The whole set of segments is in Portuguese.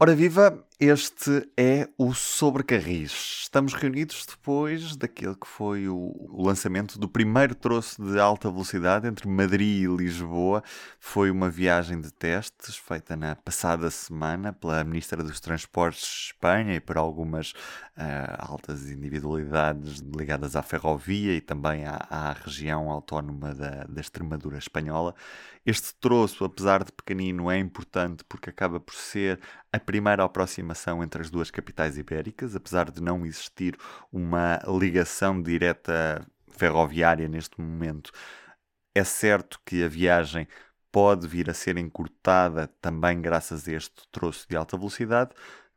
Ora viva, este é o Sobrecarris. Estamos reunidos depois daquele que foi o lançamento do primeiro troço de alta velocidade entre Madrid e Lisboa. Foi uma viagem de testes feita na passada semana pela Ministra dos Transportes de Espanha e por algumas uh, altas individualidades ligadas à ferrovia e também à, à região autónoma da, da Extremadura espanhola. Este troço, apesar de pequenino, é importante porque acaba por ser a primeira aproximação entre as duas capitais ibéricas, apesar de não existir uma ligação direta ferroviária neste momento. É certo que a viagem pode vir a ser encurtada também graças a este troço de alta velocidade,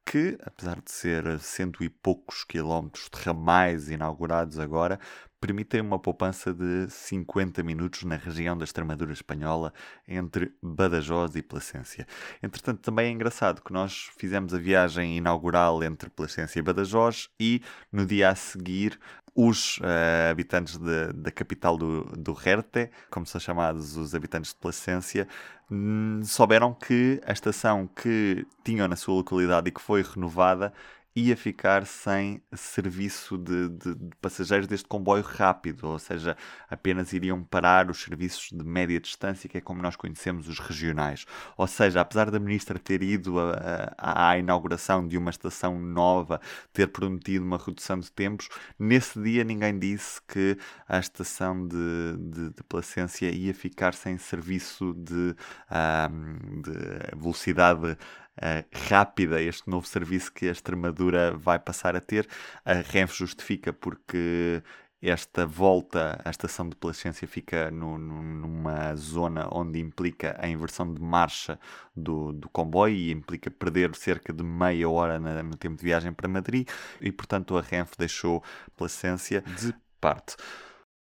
que, apesar de ser cento e poucos quilómetros de ramais inaugurados agora, permitem uma poupança de 50 minutos na região da Extremadura espanhola entre Badajoz e Placência. Entretanto, também é engraçado que nós fizemos a viagem inaugural entre Placência e Badajoz e no dia a seguir os uh, habitantes de, da capital do, do Rerte, como são chamados os habitantes de Placência, hum, souberam que a estação que tinham na sua localidade e que foi renovada ia ficar sem serviço de, de, de, passageiros deste comboio rápido, ou seja, apenas iriam parar os serviços de média distância, que é como nós conhecemos os regionais. Ou seja, apesar da ministra ter ido a, a, à inauguração de uma estação nova, ter prometido uma redução de tempos, nesse dia ninguém disse que a estação de, de, de Placência ia ficar sem serviço de, um, de velocidade uh, rápida este novo serviço que a Extremadura vai passar a ter. A Renfe justifica porque esta volta à estação de Placência fica no, no, numa zona onde implica a inversão de marcha do, do comboio e implica perder cerca de meia hora na, no tempo de viagem para Madrid e, portanto, a Renfe deixou Placência de parte.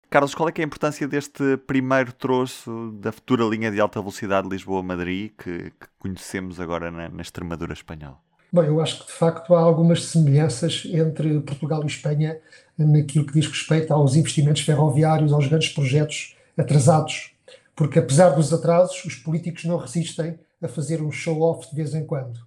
Carlos, qual é, é a importância deste primeiro troço da futura linha de alta velocidade Lisboa-Madrid que, que, conhecemos agora na, na Extremadura espanhola? Bom, eu acho que de facto há algumas semelhanças entre Portugal e Espanha naquilo que diz respeito aos investimentos ferroviários, aos grandes projetos atrasados, porque apesar dos atrasos, os políticos não resistem a fazer um show-off de vez em quando.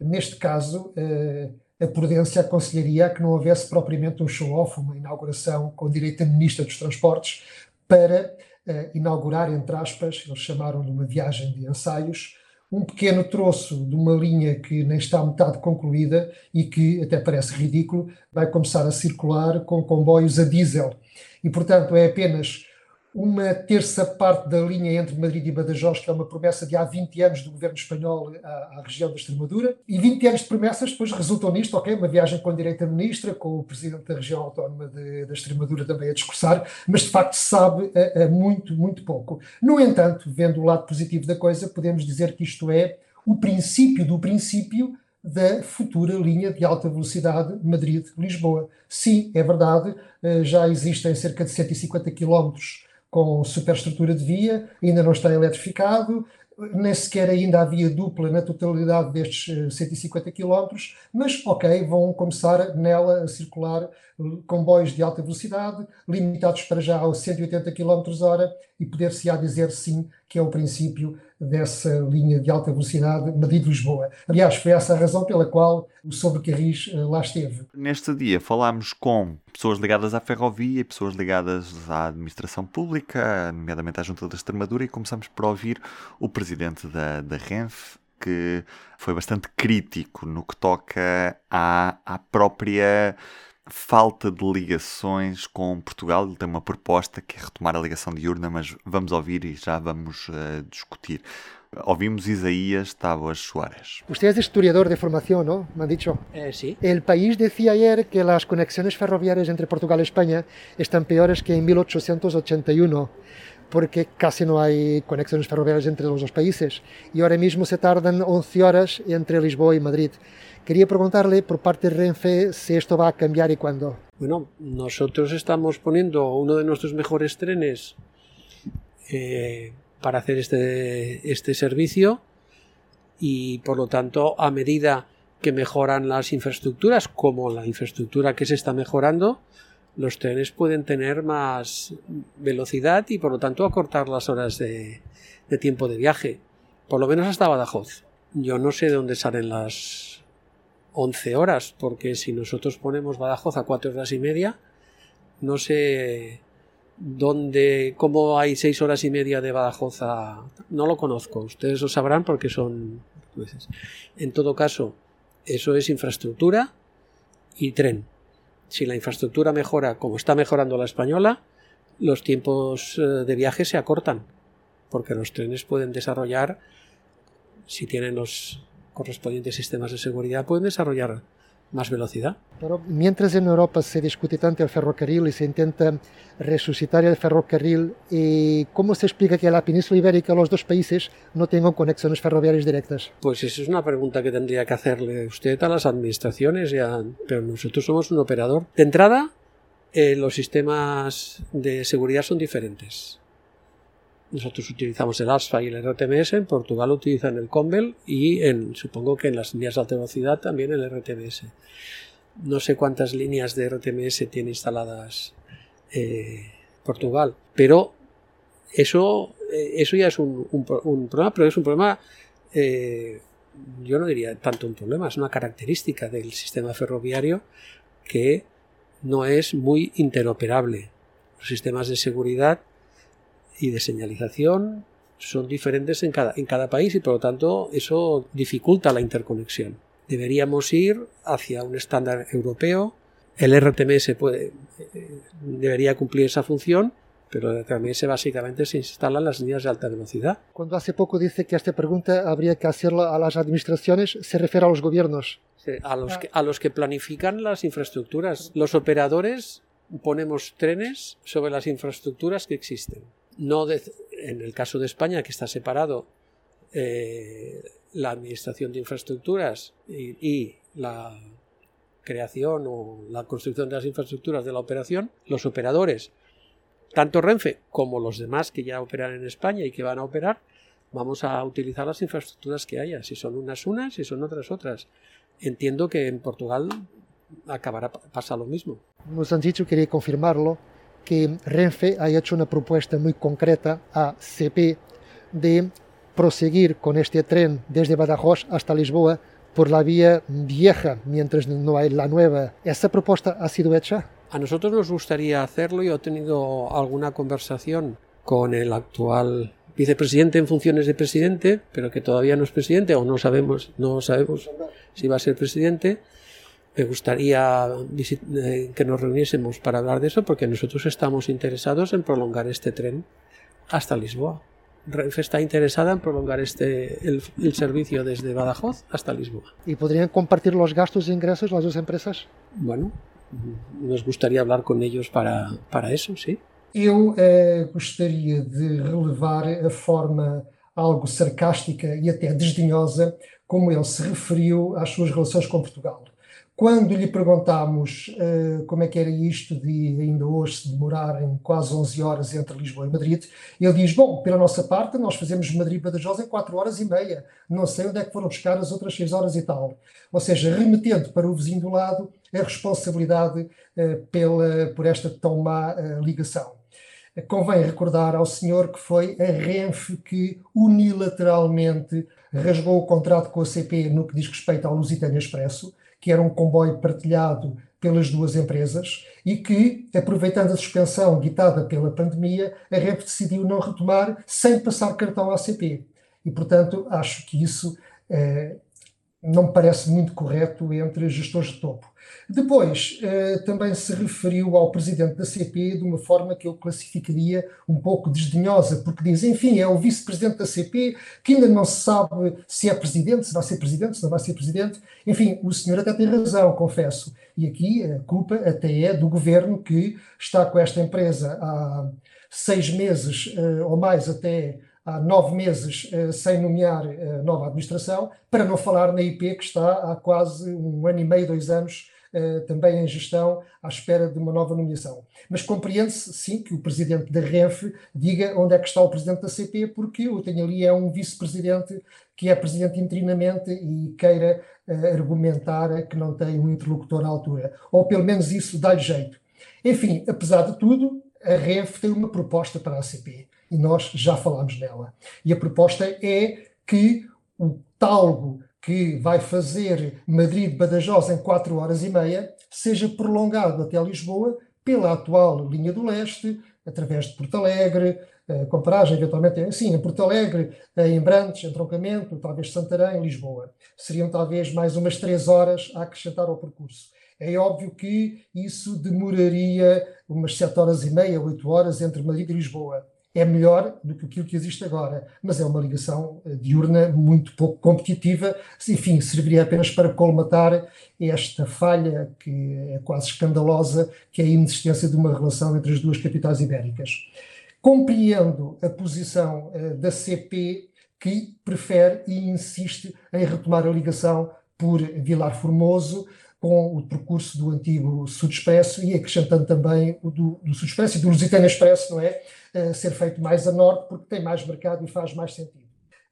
Neste caso, eh, a prudência aconselharia que não houvesse propriamente um show-off, uma inauguração com direito a Ministra dos Transportes, para uh, inaugurar, entre aspas, eles chamaram de uma viagem de ensaios, um pequeno troço de uma linha que nem está metade concluída e que até parece ridículo, vai começar a circular com comboios a diesel. E, portanto, é apenas uma terça parte da linha entre Madrid e Badajoz, que é uma promessa de há 20 anos do governo espanhol à, à, região da Extremadura, e 20 anos de promessas depois resultam nisto, ok, uma viagem com a ministra, com o presidente da região autónoma de, da Extremadura também a discursar, mas de facto se sabe a, a muito, muito pouco. No entanto, vendo o lado positivo da coisa, podemos dizer que isto é o princípio do princípio da futura linha de alta velocidade Madrid-Lisboa. Sim, é verdade, eh, já existem cerca de 150 quilómetros com superestrutura de via, ainda não está eletrificado, nem sequer ainda havia dupla na totalidade destes 150 eh, km, mas ok, vão começar nela a circular comboios de alta velocidade, limitados para já aos 180 km hora, e poder-se-á dizer sim que é o princípio dessa linha de alta velocidade Madrid-Lisboa. Aliás, foi essa a razão pela qual o Sobrecarris eh, lá esteve. Neste dia falámos com pessoas ligadas à ferrovia pessoas ligadas à administração pública, nomeadamente à Junta da Extremadura, e começamos por ouvir o presidente da, da Renfe, que foi bastante crítico no que toca à, à própria falta de ligações com Portugal. Ele tem uma proposta que é retomar a ligação de urna, mas vamos ouvir e já vamos uh, discutir. Ouvimos Isaías Tábuas Suárez. Usted es historiador de formación, ¿no? Me han dicho. Eh, sí. El país decía ayer que las conexiones ferroviarias entre Portugal y España están peores que en 1881 porque casi no hay conexiones ferroviarias entre los dos países y ahora mismo se tardan 11 horas entre Lisboa y Madrid. Quería preguntarle por parte de Renfe si esto va a cambiar y cuándo. Bueno, nosotros estamos poniendo uno de nuestros mejores trenes eh, para hacer este, este servicio y por lo tanto a medida que mejoran las infraestructuras como la infraestructura que se está mejorando, los trenes pueden tener más velocidad y por lo tanto acortar las horas de, tiempo de viaje, por lo menos hasta Badajoz. Yo no sé de dónde salen las, 11 horas, porque si nosotros ponemos Badajoz a 4 horas y media, no sé dónde, cómo hay 6 horas y media de Badajoz a... No lo conozco, ustedes lo sabrán porque son. En todo caso, eso es infraestructura y tren. Si la infraestructura mejora como está mejorando la española, los tiempos eh, de viaje se acortan, porque los trenes pueden desarrollar, si tienen los correspondientes sistemas de seguridad, pueden desarrollar más velocidad. Pero mientras en Europa se discute tanto el ferrocarril y se intenta resucitar el ferrocarril, ¿y ¿cómo se explica que la península ibérica, los dos países, no tengan conexiones ferroviarias directas? Pues esa es una pregunta que tendría que hacerle usted a las administraciones, pero nosotros somos un operador. De entrada, eh, los sistemas de seguridad son diferentes. Nosotros utilizamos el ASFA y el RTMS, en Portugal utilizan el COMBEL y supongo que en las líneas de alta velocidad también el RTMS. No sé cuántas líneas de RTMS tiene instaladas eh, Portugal, pero eso, eh, eso ya es un, problema, pero es un problema, eh, yo no diría tanto un problema, es una característica del sistema ferroviario que no es muy interoperable. Los sistemas de seguridad y de señalización son diferentes en cada, en cada país y por lo tanto eso dificulta la interconexión. Deberíamos ir hacia un estándar europeo. El RTMS puede, eh, debería cumplir esa función, pero el RTMS básicamente se instala en las líneas de alta velocidad. Cuando hace poco dice que esta pregunta habría que hacerla a las administraciones, se refiere a los gobiernos. A los, que, a los que planifican las infraestructuras. Los operadores ponemos trenes sobre las infraestructuras que existen no en el caso de España, que está separado eh, la administración de infraestructuras y, la creación o la construcción de las infraestructuras de la operación, los operadores, tanto Renfe como los demás que ya operan en España y que van a operar, vamos a utilizar las infraestructuras que haya, si son unas unas, si son otras otras. Entiendo que en Portugal acabará pasa lo mismo. Nos han dicho, quería confirmarlo, que Renfe ha hecho una propuesta muy concreta a CP de proseguir con este tren desde Badajoz hasta Lisboa por la vía vieja, mientras no hay la nueva. ¿Esa propuesta ha sido hecha? A nosotros nos gustaría hacerlo. Yo he tenido alguna conversación con el actual vicepresidente en funciones de presidente, pero que todavía no es presidente o no sabemos, no sabemos si va a ser presidente me gustaría eh, que nos reuniésemos para hablar de eso porque nosotros estamos interesados en prolongar este tren hasta Lisboa. Renfe está interesada en prolongar este, el, servicio desde Badajoz hasta Lisboa. ¿Y podrían compartir los gastos e ingresos las dos empresas? Bueno, nos gustaría hablar con ellos para, para eso, sí. Eu eh, gostaria de relevar a forma algo sarcástica e até desdenhosa como ele se referiu às suas relações com Portugal. Quando lhe perguntámos uh, como é que era isto de ainda hoje se demorar em quase 11 horas entre Lisboa e Madrid, ele diz: Bom, pela nossa parte, nós fazemos Madrid-Badajoz em 4 horas e meia. Não sei onde é que foram buscar as outras 6 horas e tal. Ou seja, remetendo para o vizinho do lado a responsabilidade uh, pela, por esta tão má uh, ligação. Convém recordar ao senhor que foi a Renfe que unilateralmente rasgou o contrato com a CP no que diz respeito ao Lusitânia Expresso que era um comboio partilhado pelas duas empresas e que, aproveitando a suspensão ditada pela pandemia, a REP decidiu não retomar sem passar cartão à. E, portanto, acho que isso eh, não me parece muito correto entre gestores de topo. Depois, eh, também se referiu ao presidente da CP de uma forma que eu classificaria um pouco desdenhosa, porque diz, enfim, é o vice-presidente da CP, que ainda não se sabe se é presidente, se vai ser presidente, se não vai ser presidente. Enfim, o senhor até tem razão, confesso. E aqui a culpa até é do governo que está com esta empresa há seis meses eh, ou mais até há nove meses uh, sem nomear uh, nova administração, para não falar na IP, que está há quase um ano e meio, dois anos, uh, também em gestão, à espera de uma nova nomeação. Mas compreende-se, sim, que o presidente da RENF diga onde é que está o presidente da CP, porque o tenho ali é um vice-presidente que é presidente interinamente e queira argumentar que não tem um interlocutor à altura. Ou pelo menos isso dá-lhe jeito. Enfim, apesar de tudo, a RENF tem uma proposta para a CP e nós já falámos dela. E a proposta é que o talgo que vai fazer Madrid-Badajoz em 4 horas e meia, seja prolongado até Lisboa pela atual linha do leste, através de Porto Alegre, eh, com paragem eventualmente, sim, em Porto Alegre, eh, em Brantes, em Troncamento, talvez Santarém, Lisboa. Seriam talvez mais umas três horas a acrescentar ao percurso. É óbvio que isso demoraria umas sete horas e meia, oito horas entre Madrid e Lisboa. É melhor do que aquilo que existe agora, mas é uma ligação eh, diurna muito pouco competitiva. Enfim, serviria apenas para colmatar esta falha que é quase escandalosa, que é a inexistência de uma relação entre as duas capitais ibéricas. Compreendo a posição uh, da CP que prefere e insiste em retomar a ligação por Vilar Formoso com o percurso do antigo Sud Expresso e acrescentando também o do, do Sud Expresso e do Lusitano Expresso, não é? Ser feito mais a norte porque tem mais mercado e faz mais sentido.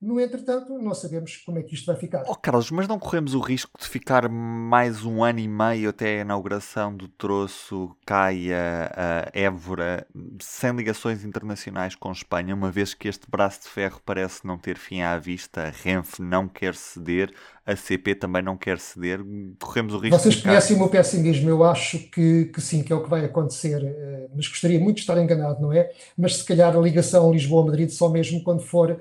No entretanto, não sabemos como é que isto vai ficar. Oh, Carlos, mas não corremos o risco de ficar mais um ano e meio até a inauguração do troço Caia-Évora sem ligações internacionais com Espanha, uma vez que este braço de ferro parece não ter fim à vista, a Renfe não quer ceder, a CP também não quer ceder, corremos o risco Vocês de conhecem o meu pessimismo, eu acho que, que sim, que é o que vai acontecer, eh, mas gostaria muito de estar enganado, não é? Mas se calhar a ligação Lisboa-Madrid só mesmo quando for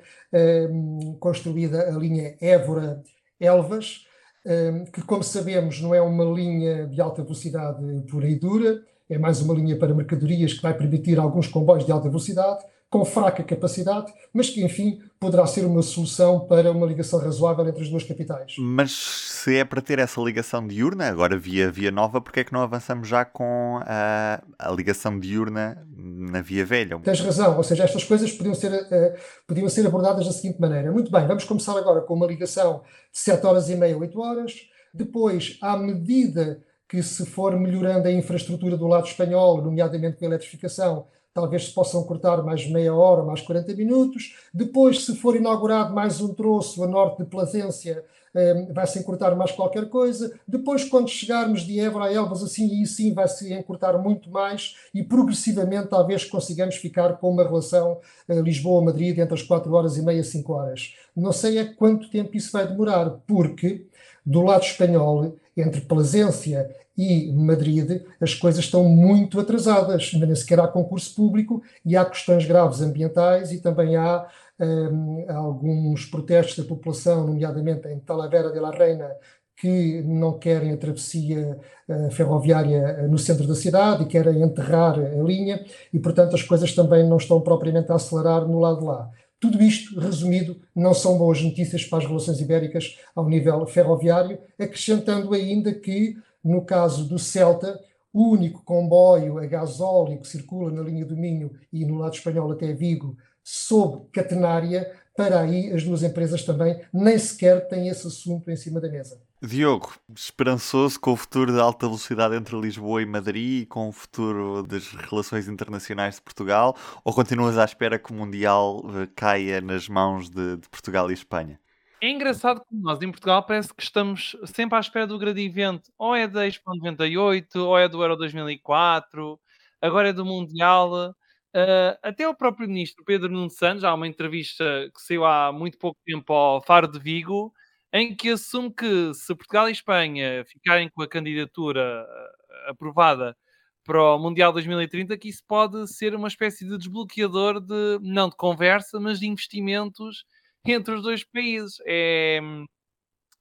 construída a linha Évora-Elvas, um, que, como sabemos, não é uma linha de alta velocidade pura e dura, é mais uma linha para mercadorias que vai permitir alguns comboios de alta velocidade, com fraca capacidade, mas que, enfim, poderá ser uma solução para uma ligação razoável entre as duas capitais. Mas se é para ter essa ligação diurna, agora via Via Nova, porque é que não avançamos já com a, a ligação diurna na Via Velha? Tens razão, ou seja, estas coisas podiam ser, uh, podiam ser abordadas da seguinte maneira. Muito bem, vamos começar agora com uma ligação de 7 horas e meia, 8 horas, depois, à medida que se for melhorando a infraestrutura do lado espanhol, nomeadamente com a eletrificação, talvez se possam cortar mais meia hora, mais 40 minutos. Depois, se for inaugurado mais um troço a norte de Plasência, um, vai-se encurtar mais qualquer coisa. Depois, quando chegarmos de Évora a Elvas, assim e sim vai-se encurtar muito mais e progressivamente talvez consigamos ficar com uma relação uh, Lisboa-Madrid entre as 4 horas e meia e 5 horas. Não sei a quanto tempo isso vai demorar, porque do lado espanhol, entre Plasência e Madrid, as coisas estão muito atrasadas, nem sequer há concurso público e há questões graves ambientais e também há um, alguns protestos da população, nomeadamente em Talavera de la Reina, que não querem a travessia uh, ferroviária no centro da cidade e querem enterrar a linha, e portanto as coisas também não estão propriamente a acelerar no lado lá. Tudo isto, resumido, não são boas notícias para as relações ibéricas ao nível ferroviário, acrescentando ainda que no caso do Celta, o único comboio a gasóleo que circula na linha do Minho e no lado espanhol até Vigo, sob catenária, para aí as duas empresas também nem sequer têm esse assunto em cima da mesa. Diogo, esperançoso com o futuro da alta velocidade entre Lisboa e Madrid e com o futuro das relações internacionais de Portugal? Ou continuas à espera que o Mundial eh, caia nas mãos de, de Portugal e Espanha? É engraçado que nós em Portugal parece que estamos sempre à espera do grande evento. Ou é da Expo 98, ou é do Euro 2004, agora é do Mundial. Uh, até o próprio ministro Pedro Nuno Santos, há uma entrevista que saiu há muito pouco tempo ao Faro de Vigo, em que assume que se Portugal e Espanha ficarem com a candidatura ah, aprovada para o Mundial 2030, que isso pode ser uma espécie de desbloqueador de, não de conversa, mas de investimentos entre os dois países. É,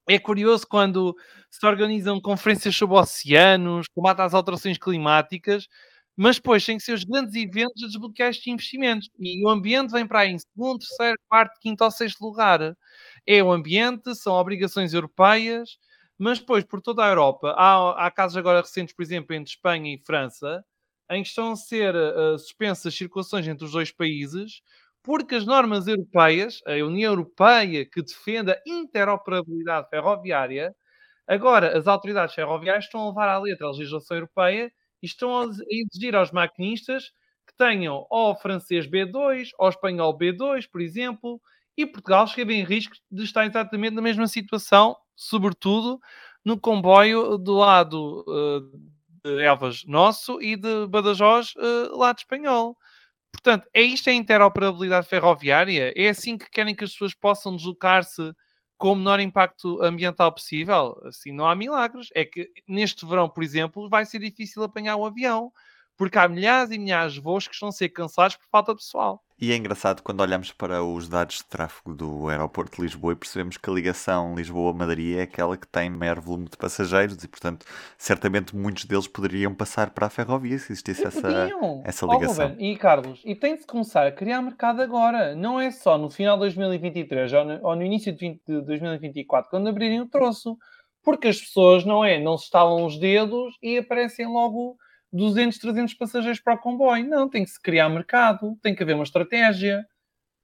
é curioso quando se organizam conferências sobre oceanos, combate às alterações climáticas, mas depois tem que ser os grandes eventos a desbloquear estes investimentos. E o ambiente vem para aí em segundo, terceiro, quarto, quinto ou sexto lugar. É o ambiente, são obrigações europeias, mas depois, por toda a Europa, há, há casos agora recentes, por exemplo, entre Espanha e França, em que estão a ser uh, suspensas circulações entre os dois países, porque as normas europeias, a União Europeia que defende a interoperabilidade ferroviária, agora as autoridades ferroviárias estão a levar à letra a legislação europeia e estão a exigir aos maquinistas que tenham ou francês B2 ou espanhol B2, por exemplo, e Portugal chega em risco de estar exatamente na mesma situação, sobretudo no comboio do lado uh, de Elvas nosso e de Badajoz uh, lado espanhol. Portanto, é isto a interoperabilidade ferroviária? É assim que querem que as pessoas possam deslocar-se com o menor impacto ambiental possível. Assim, não há milagres. É que neste verão, por exemplo, vai ser difícil apanhar o avião, porque há milhares e milhares de voos que estão a ser cancelados por falta de pessoal. E é engraçado quando olhamos para os dados de tráfego do aeroporto de Lisboa e percebemos que a ligação Lisboa-Madrid é aquela que tem maior volume de passageiros e, portanto, certamente muitos deles poderiam passar para a ferrovia se existisse essa, essa ligação. Oh, e Carlos, e tem de começar a criar mercado agora, não é só no final de 2023 ou no, ou no início de, 20, de 2024, quando abrirem o troço, porque as pessoas não é, não se estalam os dedos e aparecem logo 200, 300 passageiros para o comboio. Não, tem que se criar mercado, tem que haver uma estratégia.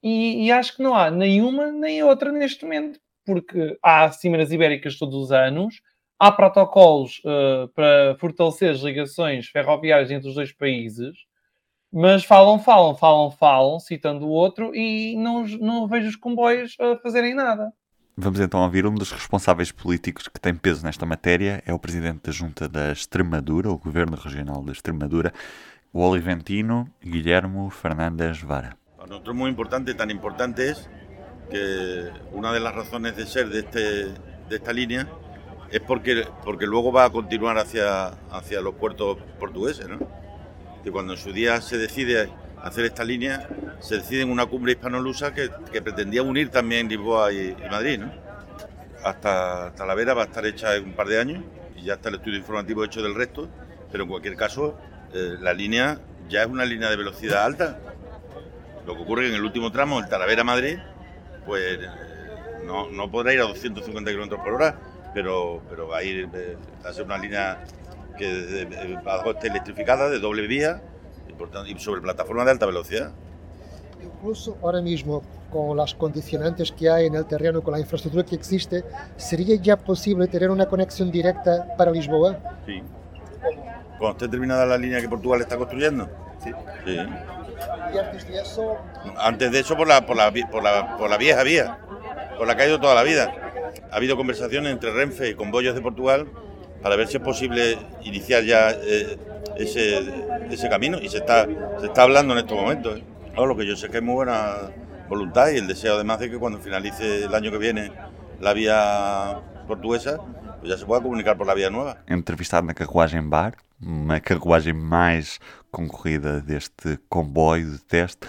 E, e acho que não há nenhuma nem outra neste momento, porque há cimeras ibéricas todos os anos, há protocolos uh, para fortalecer as ligações ferroviárias entre os dois países, mas falam, falam, falam, falam, citando o outro, e não, não vejo os comboios a fazerem nada. Vamos então ouvir um dos responsáveis políticos que tem peso nesta matéria, é o presidente da Junta da Extremadura, o Governo Regional da Extremadura, o oliventino Guillermo Fernández Vara. Para nosotros es muy importante, tan importante es que una de las razones de ser de, este, de esta línea es porque, porque luego va a continuar hacia, hacia los puertos portugueses. ¿no? Que cuando en su día se decide hacer esta línea, se decide en una cumbre hispanolusa que, que pretendía unir también Lisboa y, Madrid. ¿no? Hasta Talavera va a estar hecha en un par de años y ya está el estudio informativo hecho del resto, pero en cualquier caso eh, la línea ya es una línea de velocidad alta. Lo que ocurre en el último tramo, el Talavera-Madrid, pues eh, no, no, podrá ir a 250 km por hora, pero, pero va a ir eh, a ser una línea que eh, va a estar electrificada de doble vía y sobre plataforma de alta velocidad. Incluso ahora mismo, con las condicionantes que hay en el terreno, con la infraestructura que existe, ¿sería ya posible tener una conexión directa para Lisboa? Sí. Cuando esté terminada la línea que Portugal está construyendo. Sí. sí. ¿Y antes de eso? Antes de eso por la, por la, por la, por la vieja vía, por la que ha ido toda la vida. Ha habido conversaciones entre Renfe y Convoyos de Portugal para ver si es posible iniciar ya eh, ese, ese camino y se está, se está hablando en estos momentos. ¿eh? lo que yo sé que hay muy buena voluntad y el deseo además de que cuando finalice el año que viene la vía portuguesa, pues ya se pueda comunicar por la vía nueva. Entrevistado na carruagem bar, uma carruagem mais concorrida deste comboio de teste,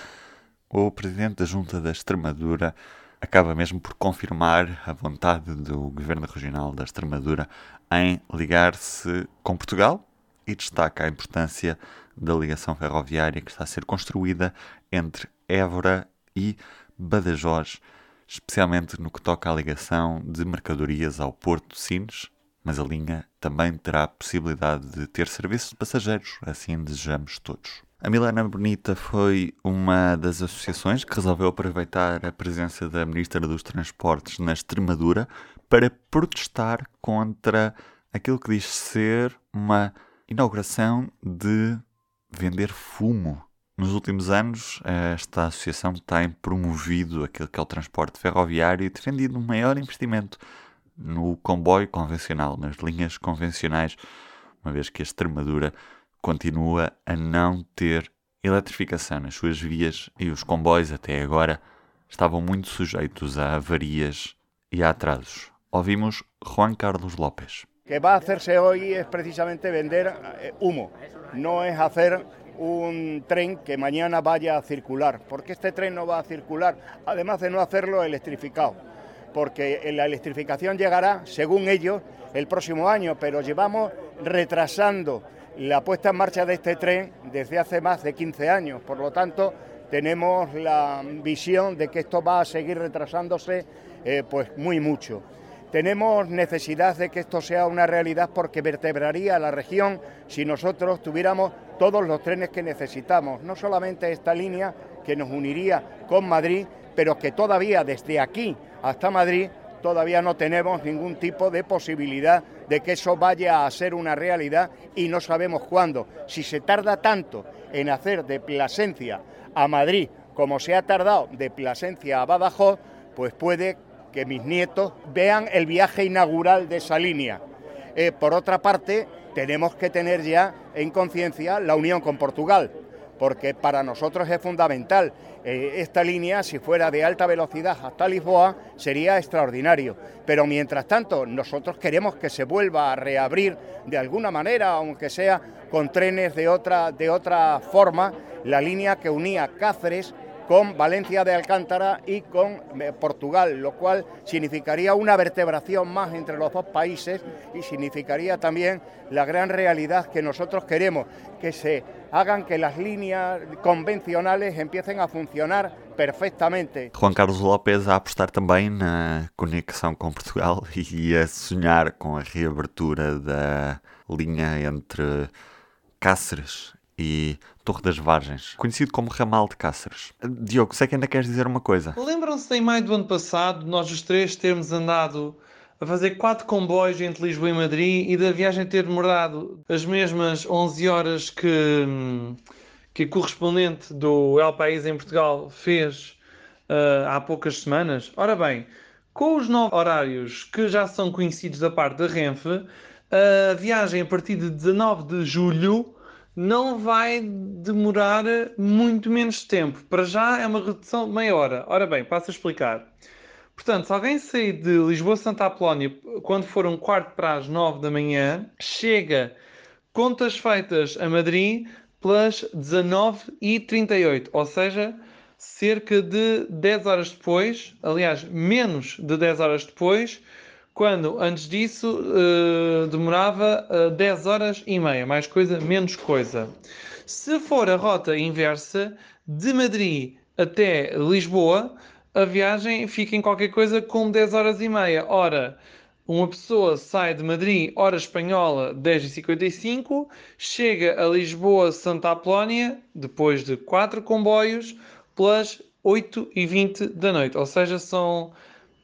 o presidente da Junta da Extremadura acaba mesmo por confirmar a vontade do Governo Regional da Extremadura em ligar-se com Portugal e destaca a importância da ligação ferroviária que está a ser construída entre Évora e Badajoz, especialmente no que toca à ligação de mercadorias ao Porto de Sines, mas a linha também terá a possibilidade de ter serviço de passageiros, assim desejamos todos. A Milana Bonita foi uma das associações que resolveu aproveitar a presença da Ministra dos Transportes na Extremadura para protestar contra aquilo que diz ser uma inauguração de vender fumo. Nos últimos anos, esta associação tem promovido aquilo que é o transporte ferroviário e defendido um maior investimento no comboio convencional, nas linhas convencionais, uma vez que a Extremadura continua a não ter eletrificação nas suas vias e os comboios até agora estavam muito sujeitos a avarias e a atrasos. Ouvimos Juan Carlos López. Que va a hacerse hoy es precisamente vender eh, humo, no es hacer un tren que mañana vaya a circular, porque este tren no va a circular, además de no hacerlo electrificado, porque la electrificación llegará, según ellos, el próximo año, pero llevamos retrasando la puesta en marcha de este tren desde hace más de 15 años, por lo tanto tenemos la visión de que esto va a seguir retrasándose eh, pues muy mucho. Tenemos necesidad de que esto sea una realidad porque vertebraría la región si nosotros tuviéramos todos los trenes que necesitamos, no solamente esta línea que nos uniría con Madrid, pero que todavía desde aquí hasta Madrid todavía no tenemos ningún tipo de posibilidad de que eso vaya a ser una realidad y no sabemos cuándo. Si se tarda tanto en hacer de Plasencia a Madrid como se ha tardado de Plasencia a Badajoz, pues puede que mis nietos vean el viaje inaugural de esa línea. Eh, por otra parte, tenemos que tener ya en conciencia la unión con Portugal, porque para nosotros es fundamental. Eh, esta línea, si fuera de alta velocidad hasta Lisboa, sería extraordinario. Pero mientras tanto, nosotros queremos que se vuelva a reabrir de alguna manera, aunque sea con trenes de otra, de otra forma, la línea que unía Cáceres con Valencia de Alcántara y con eh, Portugal, lo cual significaría una vertebración más entre los dos países y significaría también la gran realidad que nosotros queremos, que se hagan que las líneas convencionales empiecen a funcionar perfeitamente. Juan Carlos López a apostar também na conexão com Portugal e a sonhar com a reabertura da linha entre Cáceres e Torre das Vargens, conhecido como Ramal de Cáceres. Diogo, sei que ainda queres dizer uma coisa. Lembram-se em maio do ano passado, nós os três termos andado a fazer quatro comboios entre Lisboa e Madrid e da viagem ter demorado as mesmas 11 horas que, que a correspondente do El País em Portugal fez uh, há poucas semanas. Ora bem, com os novos horários que já são conhecidos da parte da Renfe, a viagem a partir de 19 de julho não vai demorar muito menos tempo. Para já é uma redução de meia hora. Ora bem, passo a explicar. Portanto, se alguém sair de Lisboa-Santa Apolónia quando for um quarto para as nove da manhã, chega, contas feitas a Madrid, pelas 19h38, ou seja, cerca de 10 horas depois, aliás, menos de 10 horas depois, quando antes disso uh, demorava uh, eh, 10 horas e meia, mais coisa, menos coisa. Se for a rota inversa, de Madrid até Lisboa, a viagem fica em qualquer coisa com 10 horas e meia. Ora, uma pessoa sai de Madrid, hora espanhola, 10h55, chega a Lisboa, Santa Apolónia, depois de 4 comboios, pelas 8h20 da noite. Ou seja, são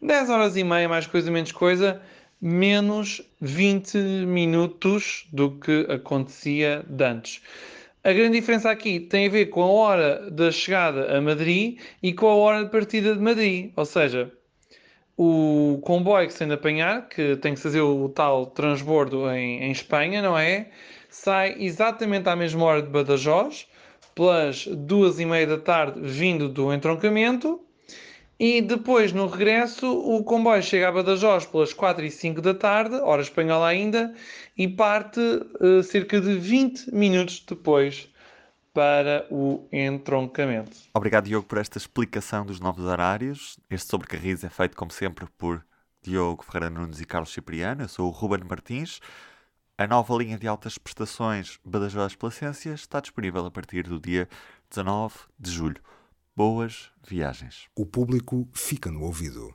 10 horas e meia, mais coisa, menos coisa, menos 20 minutos do que acontecia de antes. A grande diferença aqui tem a ver com a hora da chegada a Madrid e com a hora de partida de Madrid. Ou seja, o comboio que se tem de apanhar, que tem que fazer o tal transbordo em, em Espanha, não é? Sai exatamente à mesma hora de Badajoz, pelas duas e meia da tarde, vindo do entroncamento, e depois, no regresso, o comboio chega a Badajoz pelas 4 e 5 da tarde, hora espanhola ainda, e parte uh, cerca de 20 minutos depois para o entroncamento. Obrigado, Diogo, por esta explicação dos novos horários. Este sobrecarris é feito, como sempre, por Diogo Ferreira Nunes e Carlos Cipriano. Eu sou o Ruben Martins. A nova linha de altas prestações Badajoz-Placência está disponível a partir do dia 19 de julho. Boas viagens. O público fica no ouvido.